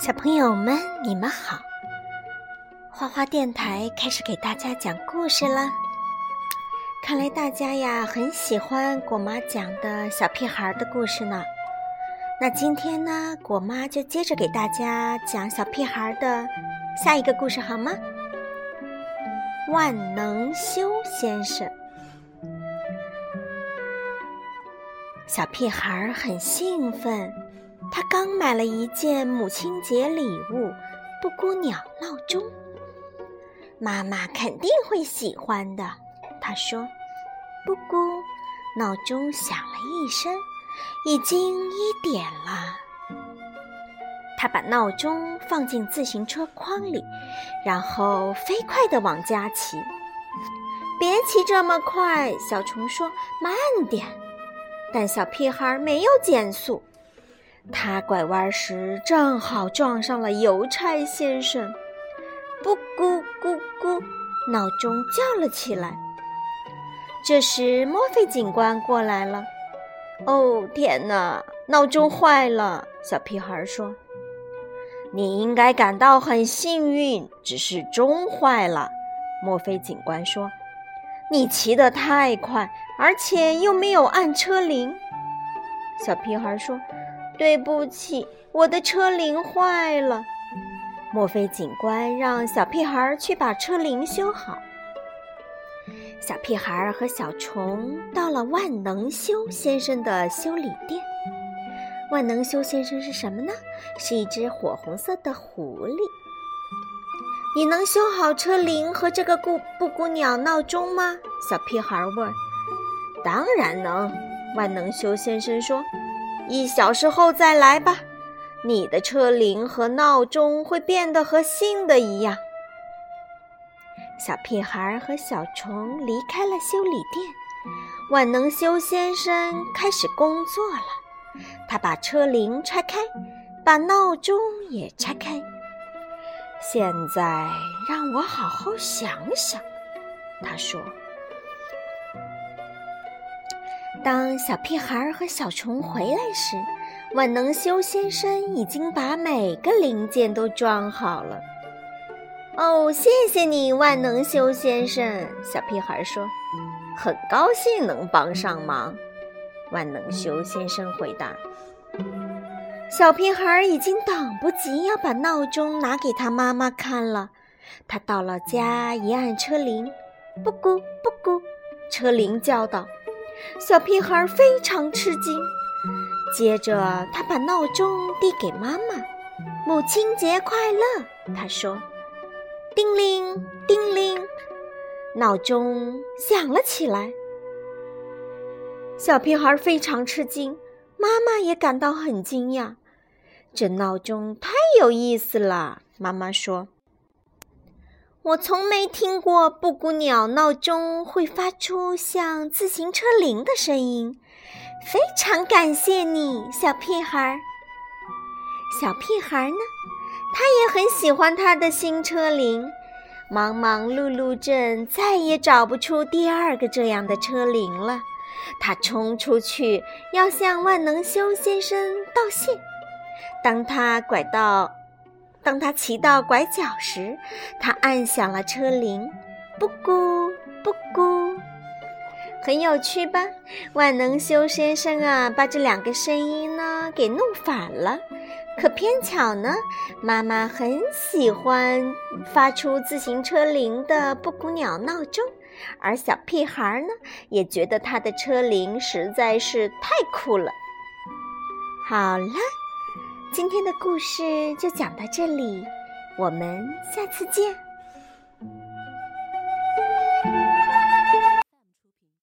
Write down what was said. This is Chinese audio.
小朋友们，你们好！花花电台开始给大家讲故事了。看来大家呀很喜欢果妈讲的小屁孩的故事呢。那今天呢，果妈就接着给大家讲小屁孩的下一个故事，好吗？万能修先生，小屁孩很兴奋。他刚买了一件母亲节礼物——布谷鸟闹钟，妈妈肯定会喜欢的。他说：“布谷，闹钟响了一声，已经一点了。”他把闹钟放进自行车筐里，然后飞快地往家骑。“别骑这么快！”小虫说，“慢点。”但小屁孩没有减速。他拐弯时正好撞上了邮差先生，布咕咕咕，闹钟叫了起来。这时，墨菲警官过来了。哦，天哪！闹钟坏了。小屁孩说：“你应该感到很幸运，只是钟坏了。”墨菲警官说：“你骑得太快，而且又没有按车铃。”小屁孩说。对不起，我的车铃坏了。墨菲警官让小屁孩去把车铃修好。小屁孩和小虫到了万能修先生的修理店。万能修先生是什么呢？是一只火红色的狐狸。你能修好车铃和这个布布谷鸟闹钟吗？小屁孩问。当然能，万能修先生说。一小时后再来吧，你的车铃和闹钟会变得和新的一样。小屁孩和小虫离开了修理店，万能修先生开始工作了。他把车铃拆开，把闹钟也拆开。现在让我好好想想，他说。当小屁孩和小虫回来时，万能修先生已经把每个零件都装好了。哦，谢谢你，万能修先生。小屁孩说：“很高兴能帮上忙。”万能修先生回答。小屁孩已经等不及要把闹钟拿给他妈妈看了。他到了家，一按车铃，布谷布谷，车铃叫道。小屁孩非常吃惊，接着他把闹钟递给妈妈：“母亲节快乐！”他说：“叮铃叮铃，闹钟响了起来。”小屁孩非常吃惊，妈妈也感到很惊讶。这闹钟太有意思了，妈妈说。我从没听过布谷鸟闹钟会发出像自行车铃的声音，非常感谢你，小屁孩儿。小屁孩儿呢，他也很喜欢他的新车铃。忙忙碌碌镇再也找不出第二个这样的车铃了。他冲出去要向万能修先生道谢。当他拐到。当他骑到拐角时，他按响了车铃，布谷布谷，很有趣吧？万能修先生啊，把这两个声音呢给弄反了。可偏巧呢，妈妈很喜欢发出自行车铃的布谷鸟闹钟，而小屁孩呢也觉得他的车铃实在是太酷了。好了。今天的故事就讲到这里，我们下次见。